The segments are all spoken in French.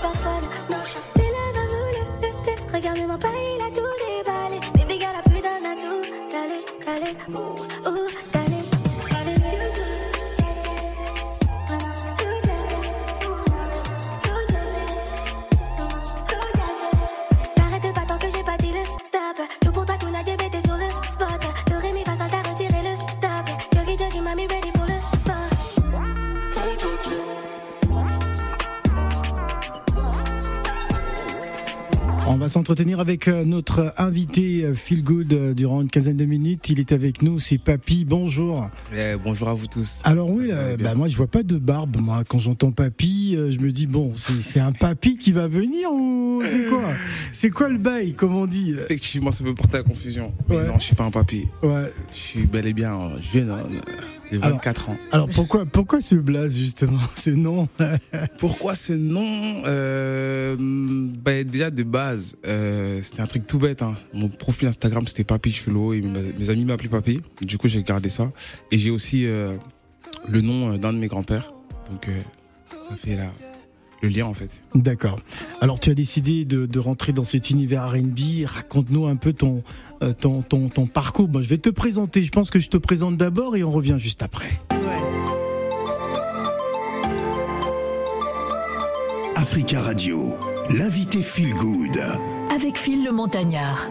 tu sais que On va s'entretenir avec euh, notre invité euh, Feel Good euh, durant une quinzaine de minutes. Il est avec nous, c'est Papy. Bonjour. Eh, bonjour à vous tous. Alors oui, là, bah, moi je vois pas de barbe. Moi, quand j'entends Papy, je me dis bon, c'est un Papy qui va venir ou c'est quoi? C'est quoi le bail, comme on dit? Effectivement, ça peut porter à confusion. Mais Ouais. non, je suis pas un papy. Ouais. Je suis bel et bien jeune, hein, j'ai Alors- 24 ans. Alors pourquoi pourquoi ce blaze justement, ce nom? Pourquoi ce nom Euh, ben, Déjà de base, euh, c'était un truc tout bête. hein. Mon profil Instagram c'était Papy Chulo et mes, amis m'appelaient Papy. Du coup, j'ai gardé ça. Et j'ai aussi euh, le nom euh, d'un de mes grands-pères. Donc euh, ça fait la, le lien en fait. D'accord. Alors tu as décidé de, de rentrer dans cet univers R&B. Raconte-nous un peu ton, euh, ton, ton, ton parcours. Bon, je vais te présenter. Je pense que je te présente d'abord et on revient juste après. Africa Radio, l'invité Feel Good. Avec Phil le Montagnard.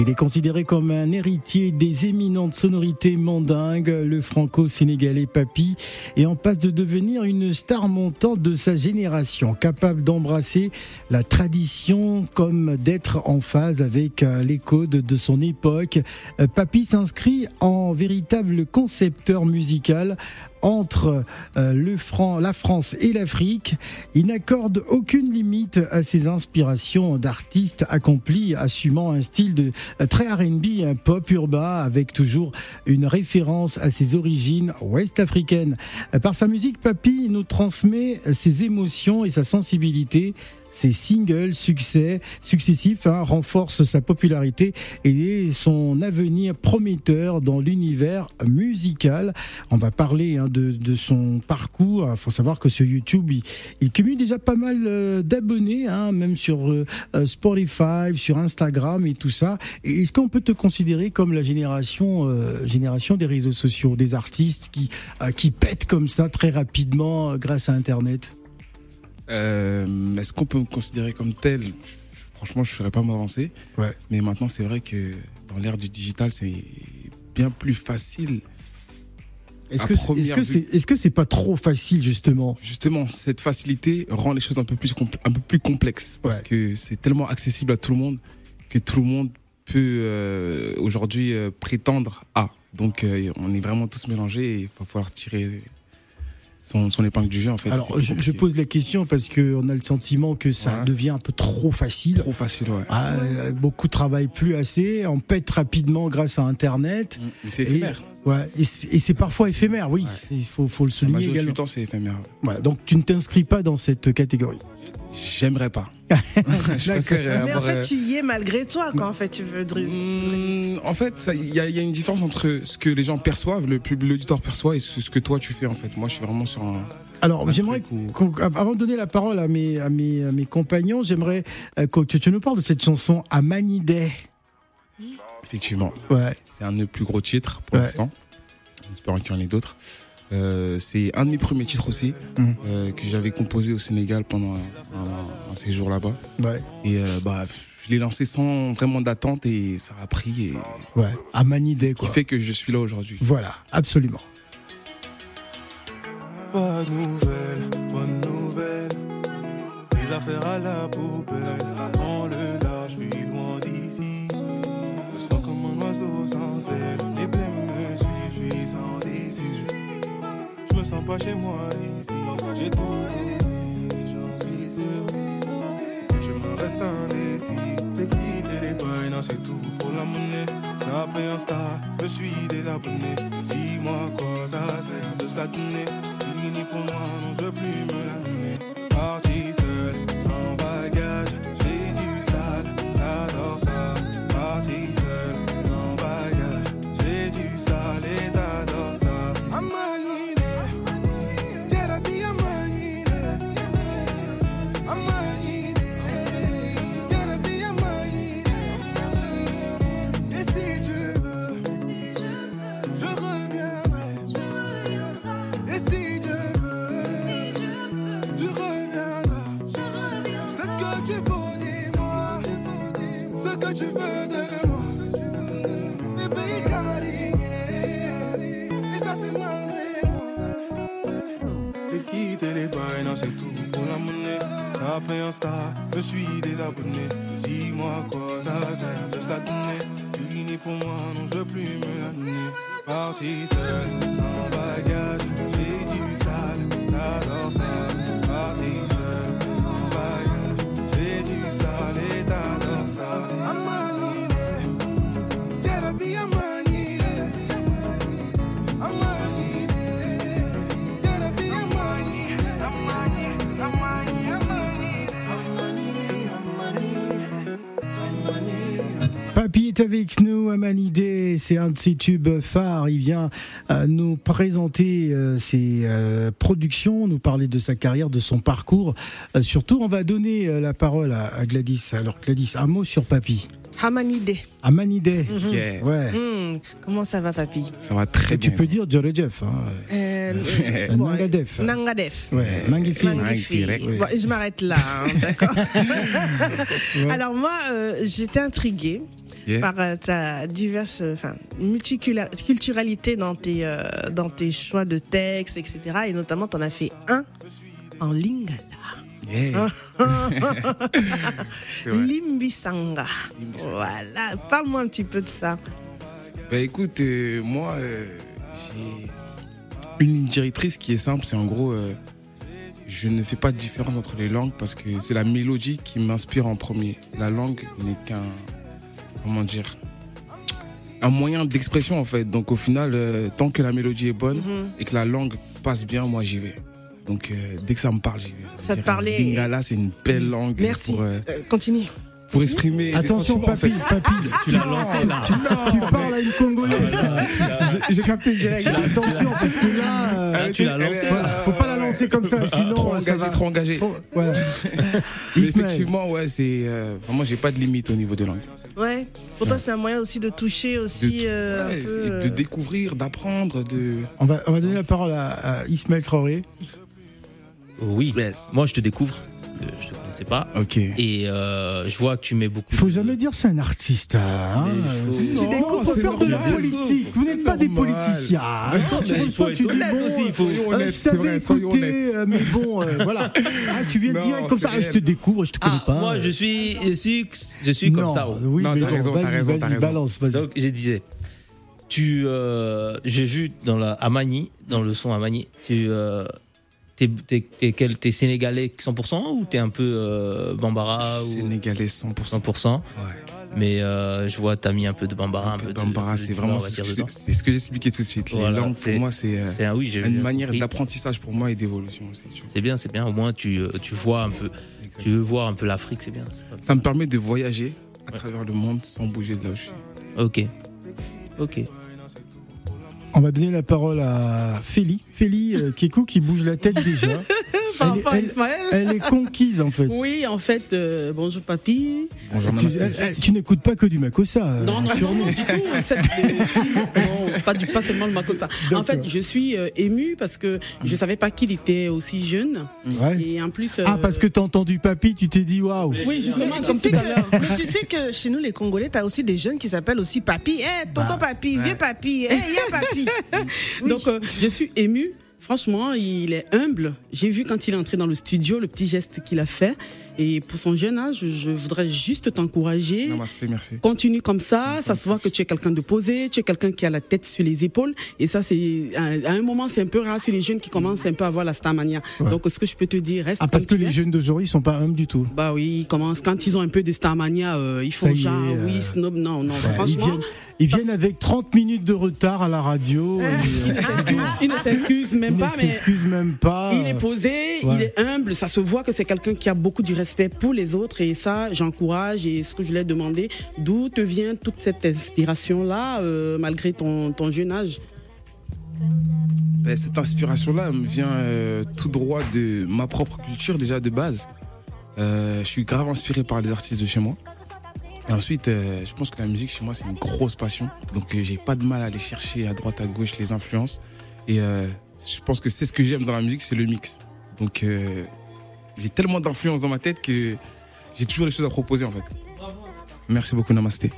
Il est considéré comme un héritier des éminentes sonorités mandingues, le franco-sénégalais Papy, et en passe de devenir une star montante de sa génération, capable d'embrasser la tradition comme d'être en phase avec euh, les codes de son époque. Euh, Papy s'inscrit en véritable concepteur musical entre euh, le la France et l'Afrique. Il n'accorde aucune limite à ses inspirations d'artistes accomplis, assumant un style de euh, très R&B, un pop urbain, avec toujours une référence à ses origines ouest-africaines. Par sa musique, Papy nous transmet ses émotions et sa sensibilité. Ses singles succès successifs hein, renforcent sa popularité et son avenir prometteur dans l'univers musical. On va parler hein, de, de son parcours. Il faut savoir que sur YouTube, il, il cumule déjà pas mal euh, d'abonnés, hein, même sur euh, euh, Spotify, sur Instagram et tout ça. Est-ce qu'on peut te considérer comme la génération, euh, génération des réseaux sociaux, des artistes qui, qui pètent comme ça très rapidement grâce à Internet? Euh, Est-ce qu'on peut me considérer comme tel? Franchement, je ne ferais pas m'avancer. Ouais. Mais maintenant, c'est vrai que dans l'ère du digital, c'est bien plus facile. Est-ce que c'est- que c'est pas trop facile justement? Justement, cette facilité rend les choses un peu plus, un peu plus complexes parce Ouais. que c'est tellement accessible à tout le monde que tout le monde peut euh, aujourd'hui euh, prétendre à. Donc, euh, on est vraiment tous mélangés et il va falloir tirer son, son épingle du jeu en fait. Alors je, pose la question parce que on a le sentiment que ça Ouais. devient un peu trop facile. trop facile, ouais. Ah, beaucoup travaillent plus assez, on pète rapidement grâce à Internet. Mais c'est éphémère. ouais, et c'est et c'est parfois éphémère, oui. Il faut, faut le La souligner majorité également. du temps, c'est éphémère. ouais. Voilà, donc tu ne t'inscris pas dans cette catégorie. J'aimerais pas. je préfère Mais en fait, tu y es malgré toi, quoi. En fait, tu veux. Mmh, en fait, il y, a il y a une différence entre ce que les gens perçoivent, le public, l'auditoire perçoit, et ce, ce que toi tu fais en fait. Moi, je suis vraiment sur un. Alors j'aimerais, avant de donner la parole à mes, à mes, à mes compagnons, j'aimerais euh, que tu, tu nous parles de cette chanson Amanidé. Effectivement, Ouais. c'est un de mes plus gros titres pour Ouais. l'instant. En espérant qu'il y en ait d'autres. Euh, c'est un de mes premiers titres aussi Mhm. euh, que j'avais composé au Sénégal pendant un, un- un séjour là-bas. Ouais. Et euh, bah, je l'ai lancé sans vraiment d'attente et ça a pris. Et Ouais. c'est Amanidé ce qui quoi. fait que je suis là aujourd'hui. Voilà, absolument. Pas de nouvelles, bonne nouvelle. Les affaires à la poubelle. Dans le large, je suis loin d'ici. Je sens comme un oiseau sans aile. Les blêmes me suivent, je suis sans issue. Sens pas chez moi ici. J'ai tout donné, j'en suis sûr. Je me reste indécis. Les quitté les bails, non, c'est tout pour la monnaie. Snap et Insta, je suis désabonné. Dis-moi quoi ça sert de se. Fini pour moi, non, je veux plus me la donner. Parti seul, sans Parti seul, sans bagage, j'ai du sale, t'adores est avec nous, Amanidé, c'est un de ses tubes phares. Il vient euh, nous présenter euh, ses euh, productions, nous parler de sa carrière, de son parcours. Euh, surtout, on va donner euh, la parole à, à Gladys. Alors Gladys, un mot sur Papy. Hamanide. Amanidé, Yeah. ouais. Hmm, comment ça va, papy? Ça va très tu bien. peux dire Djorejef. Hein. Euh, Euh, bon, Nangadef. Nangadef. Ouais, magnifique. Magnifique. Magnifique. Bon, je m'arrête là, hein, d'accord. Alors moi, euh, j'étais intriguée Yeah. par euh, ta diverse, euh, enfin, multiculturalité dans tes, euh, dans tes choix de textes, etc. Et notamment, tu en as fait un en lingala. Yeah. Limbisanga. Limbisanga. Voilà. Parle-moi un petit peu de ça. Bah écoute, euh, moi, euh, j'ai une ligne directrice qui est simple, c'est en gros, euh, je ne fais pas de différence entre les langues parce que c'est la mélodie qui m'inspire en premier. La langue n'est qu'un, comment dire, un moyen d'expression en fait. Donc au final, euh, tant que la mélodie est bonne Mhm. et que la langue passe bien, moi j'y vais. Donc euh, dès que ça me parle, j'y vais. Ça te parlait- Lingala, c'est une belle langue Merci. pour, euh, Euh, continue. pour exprimer. Attention, sentiments, en papy, fait. papy. Tu l'as lancé là. Tu, tu parles à une Congolaise. J'ai- J'ai capté direct. Attention, parce que là, euh, Ah, tu l'as lancé. voilà, faut pas la lancer comme ça, sinon trop euh, ça engagé, va. trop engagé. trop- ouais. Mais effectivement, ouais, c'est euh, vraiment j'ai pas de limite au niveau de langue. Ouais. Pour toi, c'est un moyen aussi de toucher aussi De- euh, Ouais, un peu, c'est euh, de découvrir, d'apprendre, de. On va, on va donner la parole à, à Ismaël Traoré. Oui. Yes. Moi, je te découvre. Je te connaissais pas. Ok. Et euh, je vois que tu mets beaucoup. Faut de- jamais dire c'est un artiste. Hein. Tu Non, c'est faire de la politique. Vous n'êtes pas des politiciens. hein. Quand tu mais il reçois, faut tu dis honnête bon, aussi, il faut- euh, honnêtes, je t'avais écouté, mais bon, euh, voilà. Ah, tu viens de Non, dire comme ça, ah, je te découvre, je te connais Ah, pas. moi, je suis, je suis, je suis comme non, ça. Oui, Non, mais vas-y, balance, vas-y. Donc, je disais, tu, euh, j'ai vu dans la Amani, dans le son Amani, tu, euh, t'es, t'es, t'es, quel- t'es sénégalais 100% ou t'es un peu euh, bambara Sénégalais 100%. 100% Ouais. Mais euh, je vois, t'as mis un peu de bambara, un, Un peu de de c'est vraiment ce que- c'est ce que j'expliquais tout de suite. Les Voilà, langues, c'est- pour moi, c'est euh, C'est un oui, j'ai une manière compris. d'apprentissage pour moi et d'évolution aussi. C'est bien, c'est bien. Au moins, tu, tu vois un peu, tu veux voir un peu l'Afrique, c'est bien. Ça me permet de voyager à Ouais. travers le monde sans bouger de là où je suis. Ok. Ok. On va donner la parole à Félie. Félie, euh, Kekou, qui bouge la tête déjà. Par Elle est- rapport à elle- Ismaël Elle est conquise, en fait. Oui, en fait, euh, bonjour papy. Bonjour, Tu, Namasté. elle- elle- tu n'écoutes pas que du Makossa. euh, Non, non, sur non, nous. du tout. cette- non, pas, du, pas seulement le Makossa. En D'accord. fait, je suis euh, émue parce que je savais pas qu'il était aussi jeune. Ouais. Et en plus. Ah, euh, parce que t'as entendu papy, tu t'es dit waouh. Oui, justement, Mais comme tu, tout sais à l'heure. que, mais tu sais que chez nous, les Congolais, t'as aussi des jeunes qui s'appellent aussi papy. Eh, tonton Bah, papy, vieux papy, eh, y'a papy. Oui. Donc, euh, je suis émue. Franchement, il est humble. J'ai vu quand il est entré dans le studio le petit geste qu'il a fait. Et pour son jeune âge, je voudrais juste t'encourager. Merci. Continue comme ça, ça se voit que tu es quelqu'un de posé, tu es quelqu'un qui a la tête sur les épaules. Et ça, c'est à un moment, c'est un peu rare sur les jeunes qui commencent un peu à avoir la starmania. Ouais. Donc, ce que je peux te dire, reste Ah, parce que les es. jeunes d'aujourd'hui, ils sont pas humbles du tout. Bah oui, ils commencent quand ils ont un peu de starmania, euh, ils font est, genre euh, oui, snob, non, non. Ouais, franchement, ils viennent avec 30 minutes de retard à la radio. il ne s'excuse même ils ne pas, même. Il est posé, Ouais. il est humble, ça se voit que c'est quelqu'un qui a beaucoup du respect pour les autres et ça, j'encourage. Et ce que je lui ai demandé, d'où te vient toute cette inspiration-là, euh, malgré ton, ton jeune âge? Ben, cette inspiration-là elle me vient euh, tout droit de ma propre culture déjà de base. Euh, je suis grave inspiré par les artistes de chez moi. Et ensuite, euh, je pense que la musique chez moi c'est une grosse passion. Donc euh, j'ai pas de mal à aller chercher à droite à gauche les influences. Et euh, je pense que c'est ce que j'aime dans la musique, c'est le mix. Donc j'ai tellement d'influence dans ma tête que j'ai toujours des choses à proposer en fait. Merci beaucoup, Namasté.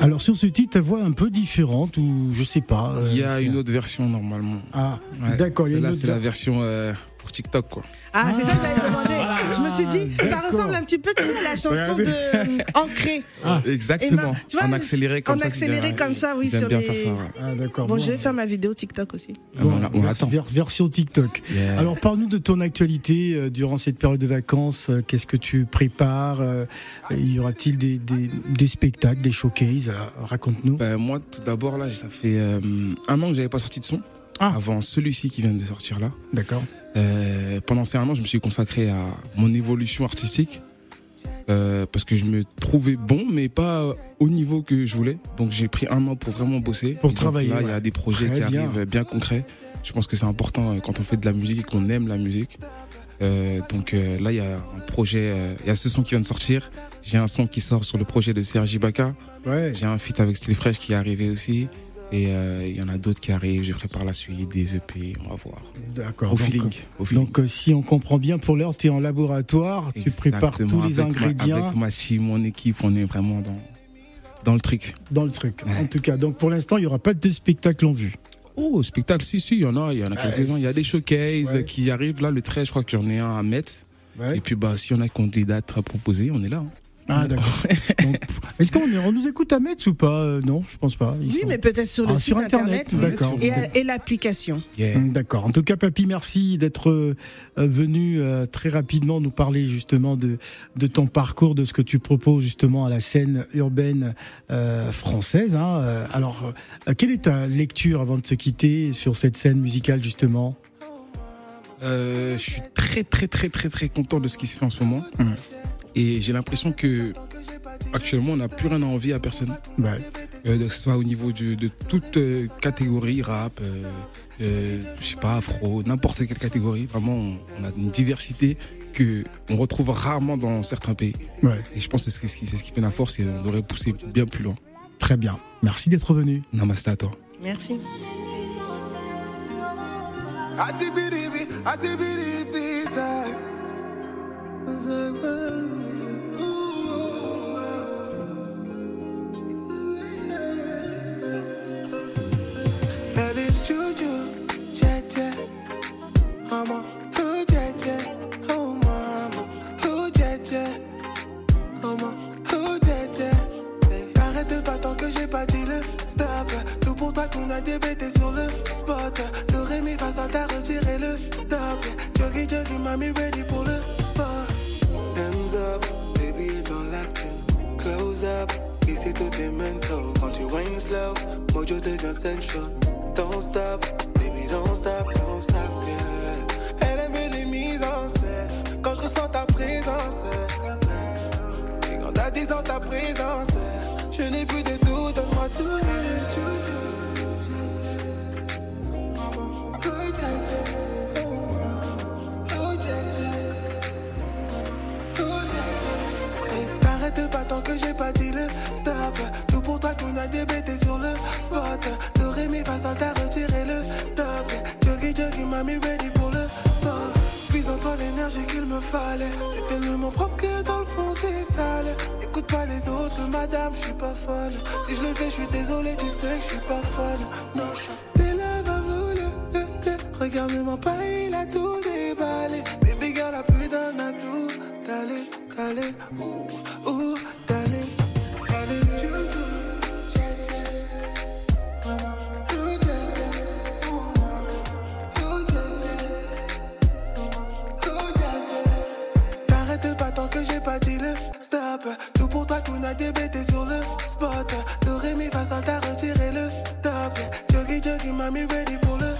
Alors sur ce titre, ta voix est un peu différente ou je sais pas. euh, Il y a une autre version normalement. Ah, Ouais, d'accord. autre c'est la ver- version euh, pour TikTok quoi. Ah, c'est ça que j'avais demandé. Je me suis dit, ça ressemble un petit peu tu sais, à la chanson de Ancré. Exactement. Emma, tu vois, en accéléré comme en ça. accéléré comme ça, oui, sur bien les- faire ça. Ah, d'accord. Bon, bon. je vais faire ma vidéo TikTok aussi. Bon, on, on attend. vers- version TikTok. Yeah. Alors parle-nous de ton actualité euh, durant cette période de vacances. euh, Qu'est-ce que tu prépares euh, Y aura-t-il des, des, des spectacles, des showcases euh, Raconte-nous. Ben, moi, tout d'abord, là, ça fait euh, un an que j'avais pas sorti de son. Ah. Avant celui-ci qui vient de sortir là. D'accord. Euh, pendant ces un an, je me suis consacré à mon évolution artistique. euh, parce que je me trouvais bon, mais pas au niveau que je voulais. Donc j'ai pris un an pour vraiment bosser. Pour Et donc travailler, Là, il y a des projets Très qui bien. arrivent bien concrets. Je pense que c'est important euh, quand on fait de la musique et qu'on aime la musique. Euh, donc euh, là, il y a un projet, il y a ce son qui vient de sortir. J'ai un son qui sort sur le projet de Sergi Baka. Ouais. J'ai un feat avec Style Fresh qui est arrivé aussi. Et euh, il y en a d'autres qui arrivent. Je prépare la suite, des EP, on va voir. D'accord. Au. Au feeling. Donc, euh, si on comprend bien, pour l'heure, tu es en laboratoire, tu prépares tous Exactement. les ma- ingrédients avec ma team, mon équipe, on est vraiment dans, dans le truc. dans le truc. Ouais. En tout cas, donc pour l'instant, il n'y aura pas de spectacle en vue. Oh, spectacle, si, si, il y en a, il y en a quelques-uns. Il y a des showcases ouais. qui arrivent. Là, le 13, je crois que j'en ai un à Metz. Et puis, bah, s'il y en a dates à proposer, on est là. hein. Ah, d'accord. Est-ce qu'on est- on nous écoute à Metz ou pas? Euh, Non, je pense pas. Ils Oui, sont- mais peut-être sur le Ah, site sur Internet, internet. d'accord. Et, et l'application. Yeah. Hum, D'accord. En tout cas, Papy, merci d'être euh, venu euh, très rapidement nous parler justement de, de ton parcours, de ce que tu proposes justement à la scène urbaine euh, française. hein. Euh, alors, euh, quelle est ta lecture avant de se quitter sur cette scène musicale justement? Euh, je suis très, très, très, très, très content de ce qui se fait en ce moment. Et j'ai l'impression que actuellement, on n'a plus rien à envier à personne. Ouais. Euh, que ce soit au niveau de, de toute euh, catégorie, rap, euh, euh, je sais pas, afro, n'importe quelle catégorie. Vraiment, on, on a une diversité que on retrouve rarement dans certains pays. Ouais. Et je pense que c'est ce qui, c'est ce qui fait la force et on devrait pousser bien plus loin. Très bien. Merci d'être venu. Namasté à toi. Merci. Asibiribi, asibiribi, say. Elle est juju, yeah, yeah. Mama, qu'on a débêté sur le spot. De Rémi face à ta retiré le top. Joggy, joggy, mamie ready pour le sport. Hands up, baby, don't l'acting. Close up, ici tout est mental. Quand tu whine slow, mojo devient central. Don't stop, baby, don't stop, don't stop, yeah. Elle aime les mises en scène. Quand je ressens ta présence, et quand t'as 10 ans ta présence, je n'ai plus de doute, donne-moi tout. Arrête sale. Écoute pas les autres, madame, je suis pas folle. Si je le fais, je suis désolé, tu sais que je suis pas folle. Non, tes lèvres à voler. Regarde-moi pas, il a tout déballé. Baby girl a plus d'un atout. T'allais, t'allais, ouh, ouh, pas le stop. Tout pour toi, tout n'a débêté sur le spot. Doré mes face à t'a retiré le top. Joggy, joggy, mamie ready pour le